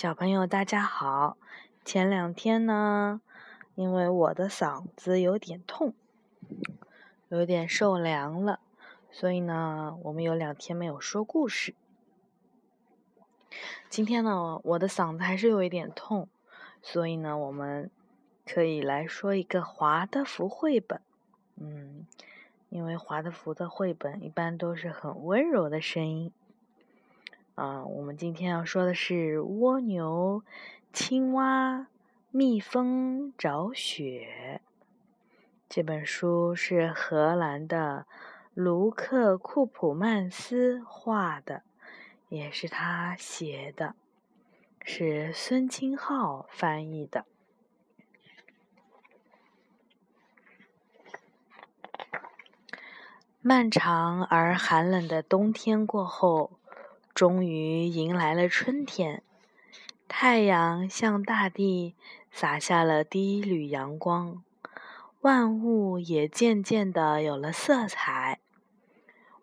小朋友，大家好！前两天呢，因为我的嗓子有点痛，有点受凉了，所以呢，我们有两天没有说故事。今天呢，我的嗓子还是有一点痛，所以呢，我们可以来说一个华德福绘本。嗯，因为华德福的绘本一般都是很温柔的声音。啊，我们今天要说的是蜗牛、青蛙、蜜蜂找雪。这本书是荷兰的卢克·库普曼斯画的，也是他写的，是孙清浩翻译的。漫长而寒冷的冬天过后。终于迎来了春天，太阳向大地洒下了第一缕阳光，万物也渐渐的有了色彩。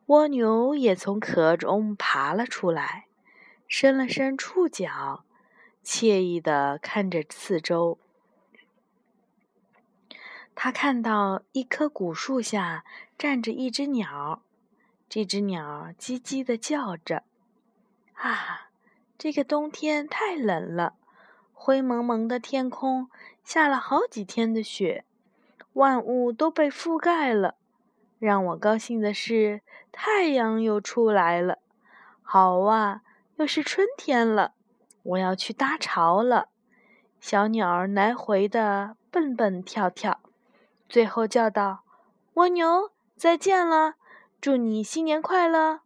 蜗牛也从壳中爬了出来，伸了伸触角，惬意的看着四周。他看到一棵古树下站着一只鸟，这只鸟叽叽的叫着。啊，这个冬天太冷了，灰蒙蒙的天空下了好几天的雪，万物都被覆盖了。让我高兴的是，太阳又出来了。好啊，又是春天了，我要去搭巢了。小鸟儿来回的蹦蹦跳跳，最后叫道：“蜗牛，再见了，祝你新年快乐。”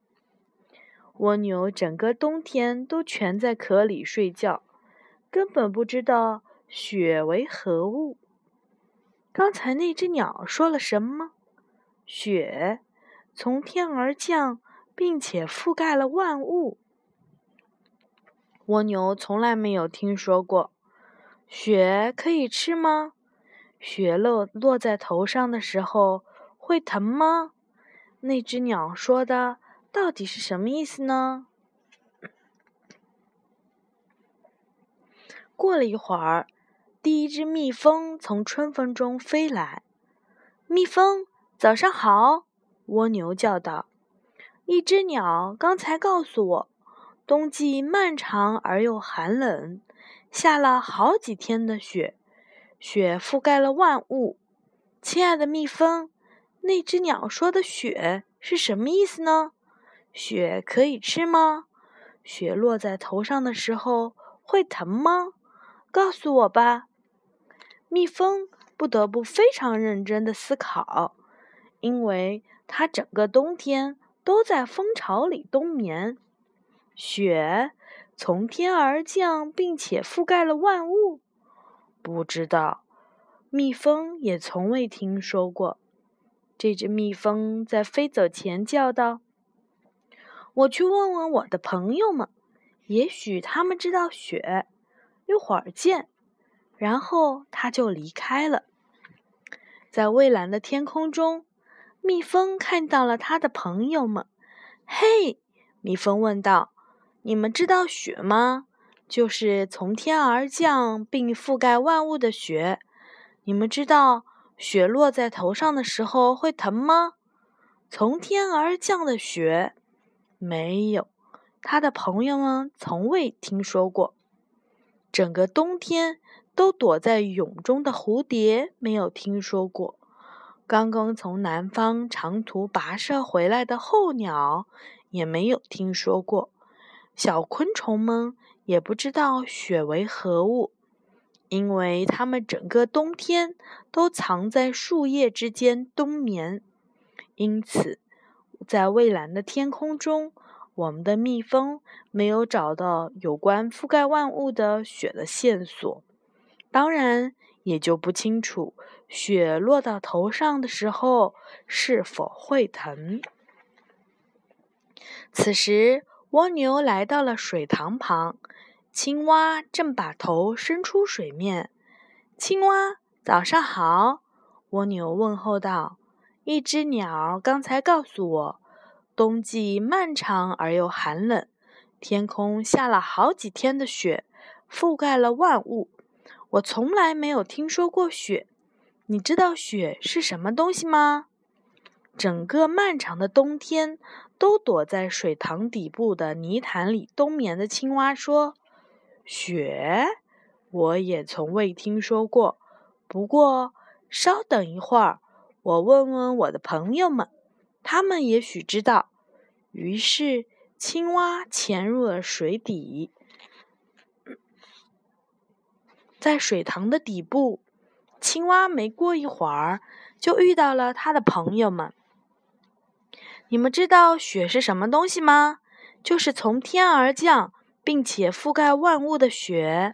蜗牛整个冬天都蜷在壳里睡觉，根本不知道雪为何物。刚才那只鸟说了什么？雪从天而降，并且覆盖了万物。蜗牛从来没有听说过。雪可以吃吗？雪落落在头上的时候会疼吗？那只鸟说的。到底是什么意思呢？过了一会儿，第一只蜜蜂从春风中飞来。蜜蜂，早上好！蜗牛叫道：“一只鸟刚才告诉我，冬季漫长而又寒冷，下了好几天的雪，雪覆盖了万物。亲爱的蜜蜂，那只鸟说的雪是什么意思呢？”雪可以吃吗？雪落在头上的时候会疼吗？告诉我吧。蜜蜂不得不非常认真的思考，因为它整个冬天都在蜂巢里冬眠。雪从天而降，并且覆盖了万物。不知道，蜜蜂也从未听说过。这只蜜蜂在飞走前叫道。我去问问我的朋友们，也许他们知道雪。一会儿见。然后他就离开了。在蔚蓝的天空中，蜜蜂看到了他的朋友们。嘿，蜜蜂问道：“你们知道雪吗？就是从天而降并覆盖万物的雪。你们知道雪落在头上的时候会疼吗？从天而降的雪。”没有，他的朋友们从未听说过。整个冬天都躲在蛹中的蝴蝶没有听说过。刚刚从南方长途跋涉回来的候鸟也没有听说过。小昆虫们也不知道雪为何物，因为它们整个冬天都藏在树叶之间冬眠。因此。在蔚蓝的天空中，我们的蜜蜂没有找到有关覆盖万物的雪的线索，当然也就不清楚雪落到头上的时候是否会疼。此时，蜗牛来到了水塘旁，青蛙正把头伸出水面。青蛙，早上好！蜗牛问候道。一只鸟刚才告诉我，冬季漫长而又寒冷，天空下了好几天的雪，覆盖了万物。我从来没有听说过雪。你知道雪是什么东西吗？整个漫长的冬天，都躲在水塘底部的泥潭里冬眠的青蛙说：“雪，我也从未听说过。不过，稍等一会儿，我问问我的朋友们，他们也许知道。”于是，青蛙潜入了水底，在水塘的底部。青蛙没过一会儿就遇到了他的朋友们。你们知道雪是什么东西吗？就是从天而降，并且覆盖万物的雪。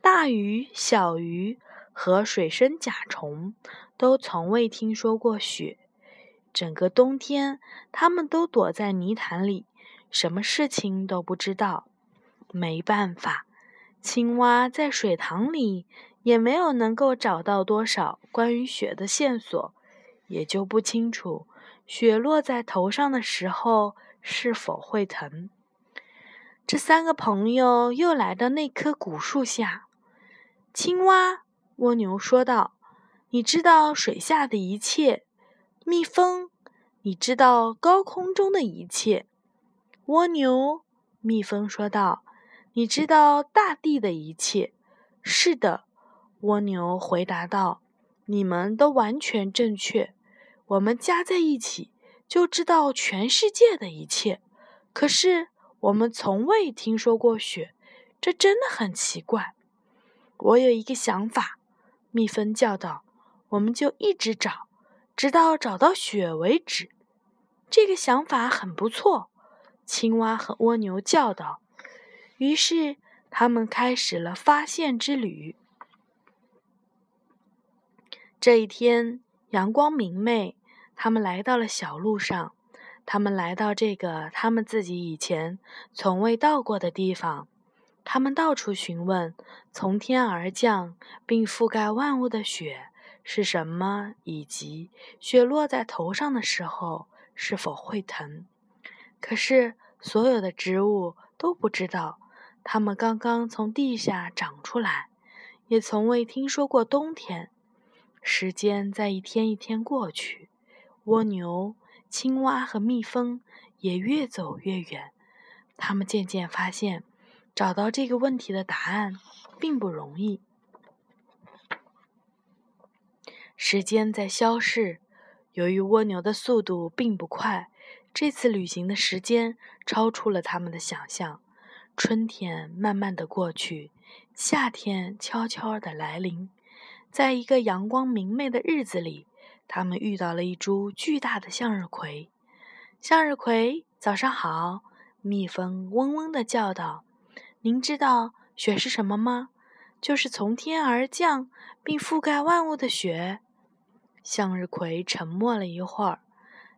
大鱼、小鱼和水生甲虫都从未听说过雪。整个冬天，他们都躲在泥潭里，什么事情都不知道。没办法，青蛙在水塘里。也没有能够找到多少关于雪的线索，也就不清楚雪落在头上的时候是否会疼。这三个朋友又来到那棵古树下。青蛙、蜗牛说道：“你知道水下的一切。”蜜蜂，你知道高空中的一切。蜗牛，蜜蜂说道：“你知道大地的一切。”是的。蜗牛回答道：“你们都完全正确。我们加在一起就知道全世界的一切。可是我们从未听说过雪，这真的很奇怪。”我有一个想法，蜜蜂叫道：“我们就一直找，直到找到雪为止。”这个想法很不错，青蛙和蜗牛叫道。于是他们开始了发现之旅。这一天，阳光明媚，他们来到了小路上。他们来到这个他们自己以前从未到过的地方。他们到处询问从天而降并覆盖万物的雪是什么，以及雪落在头上的时候是否会疼。可是，所有的植物都不知道，它们刚刚从地下长出来，也从未听说过冬天。时间在一天一天过去，蜗牛、青蛙和蜜蜂也越走越远。他们渐渐发现，找到这个问题的答案并不容易。时间在消逝，由于蜗牛的速度并不快，这次旅行的时间超出了他们的想象。春天慢慢的过去，夏天悄悄的来临。在一个阳光明媚的日子里，他们遇到了一株巨大的向日葵。向日葵，早上好！蜜蜂嗡嗡地叫道：“您知道雪是什么吗？就是从天而降并覆盖万物的雪。”向日葵沉默了一会儿，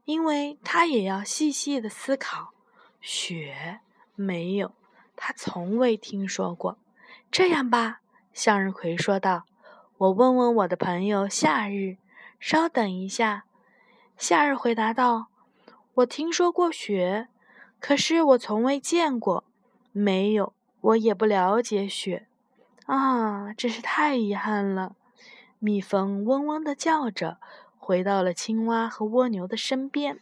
因为它也要细细的思考。雪没有，它从未听说过。这样吧，向日葵说道。我问问我的朋友夏日，稍等一下。夏日回答道：“我听说过雪，可是我从未见过。没有，我也不了解雪。啊，真是太遗憾了。”蜜蜂嗡嗡地叫着，回到了青蛙和蜗牛的身边。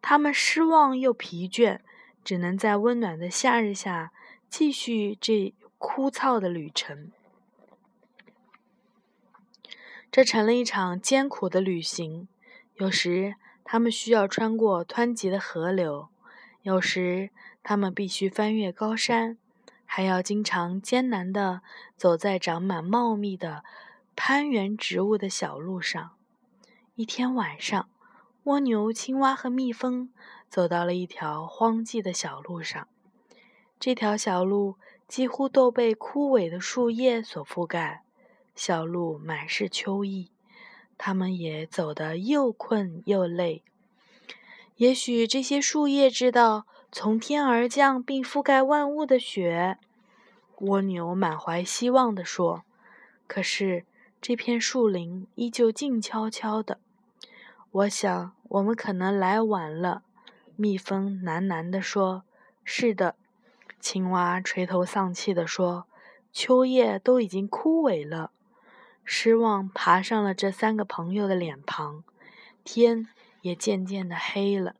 它们失望又疲倦，只能在温暖的夏日下继续这枯燥的旅程。这成了一场艰苦的旅行。有时，它们需要穿过湍急的河流；有时，它们必须翻越高山，还要经常艰难地走在长满茂密的攀援植物的小路上。一天晚上，蜗牛、青蛙和蜜蜂走到了一条荒寂的小路上。这条小路几乎都被枯萎的树叶所覆盖。小路满是秋意，他们也走得又困又累。也许这些树叶知道从天而降并覆盖万物的雪，蜗牛满怀希望地说。可是这片树林依旧静悄悄的。我想我们可能来晚了，蜜蜂喃喃地说。是的，青蛙垂头丧气地说。秋叶都已经枯萎了，失望爬上了这三个朋友的脸庞，天也渐渐的黑了。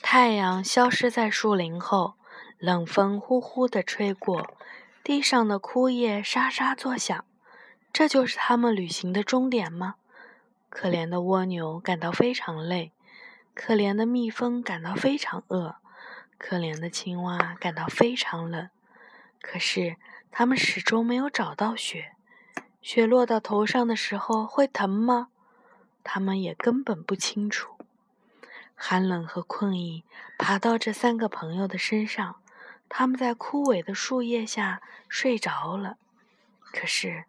太阳消失在树林后，冷风呼呼地吹过，地上的枯叶沙沙作响。这就是他们旅行的终点吗？可怜的蜗牛感到非常累，可怜的蜜蜂感到非常饿，可怜的青蛙感到非常冷。可是，他们始终没有找到雪。雪落到头上的时候会疼吗？他们也根本不清楚。寒冷和困意爬到这三个朋友的身上，他们在枯萎的树叶下睡着了。可是，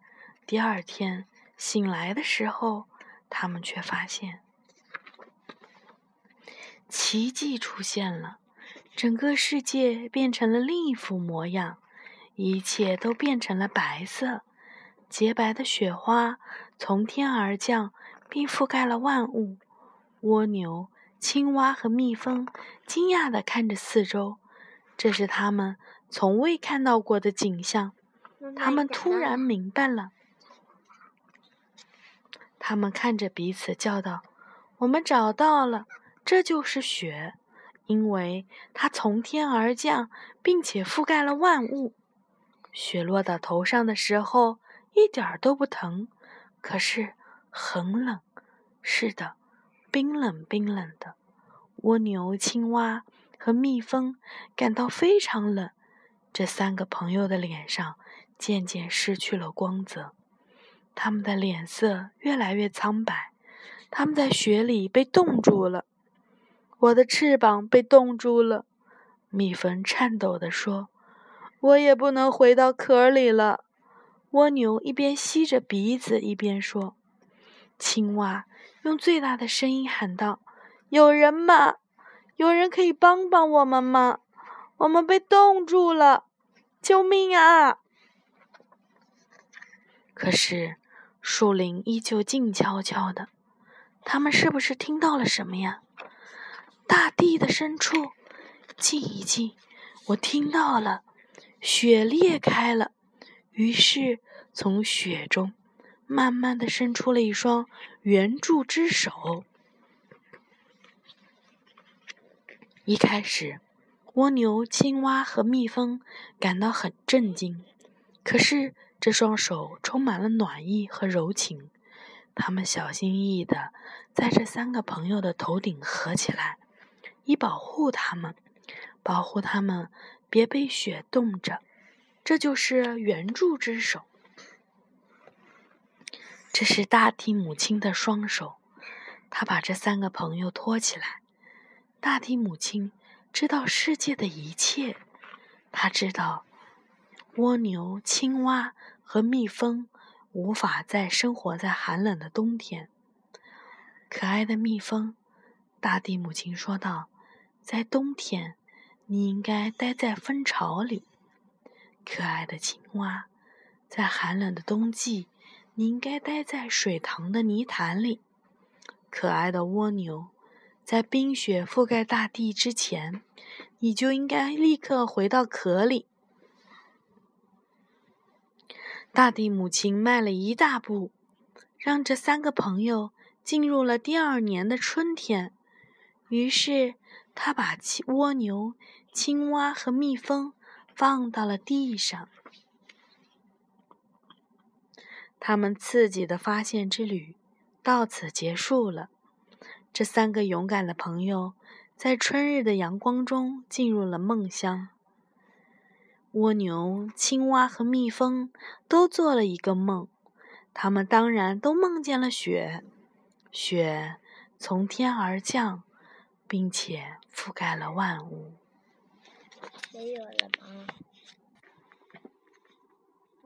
第二天醒来的时候，他们却发现奇迹出现了，整个世界变成了另一副模样。一切都变成了白色，洁白的雪花从天而降，并覆盖了万物。蜗牛、青蛙和蜜蜂惊讶地看着四周，这是他们从未看到过的景象。他们突然明白了，他们看着彼此叫道：“我们找到了，这就是雪，因为它从天而降，并且覆盖了万物。”雪落到头上的时候，一点儿都不疼，可是很冷。是的，冰冷冰冷的。蜗牛、青蛙和蜜蜂感到非常冷。这三个朋友的脸上渐渐失去了光泽，他们的脸色越来越苍白。他们在雪里被冻住了。我的翅膀被冻住了，蜜蜂颤抖地说。我也不能回到壳里了，蜗牛一边吸着鼻子一边说。青蛙用最大的声音喊道：“有人吗？有人可以帮帮我们吗？我们被冻住了，救命啊！”可是树林依旧静悄悄的，他们是不是听到了什么呀？大地的深处，静一静，我听到了。雪裂开了，于是从雪中慢慢的伸出了一双援助之手。一开始，蜗牛、青蛙和蜜蜂感到很震惊，可是这双手充满了暖意和柔情。他们小心翼翼的在这三个朋友的头顶合起来，以保护他们，保护他们。别被雪冻着，这就是援助之手。这是大地母亲的双手，她把这三个朋友托起来。大地母亲知道世界的一切，她知道蜗牛、青蛙和蜜蜂无法再生活在寒冷的冬天。可爱的蜜蜂，大地母亲说道：“在冬天。”你应该待在蜂巢里，可爱的青蛙，在寒冷的冬季，你应该待在水塘的泥潭里。可爱的蜗牛，在冰雪覆盖大地之前，你就应该立刻回到壳里。大地母亲迈了一大步，让这三个朋友进入了第二年的春天。于是，他把蜗牛。青蛙和蜜蜂放到了地上，他们刺激的发现之旅到此结束了。这三个勇敢的朋友在春日的阳光中进入了梦乡。蜗牛、青蛙和蜜蜂都做了一个梦，他们当然都梦见了雪，雪从天而降，并且覆盖了万物。没有了吗？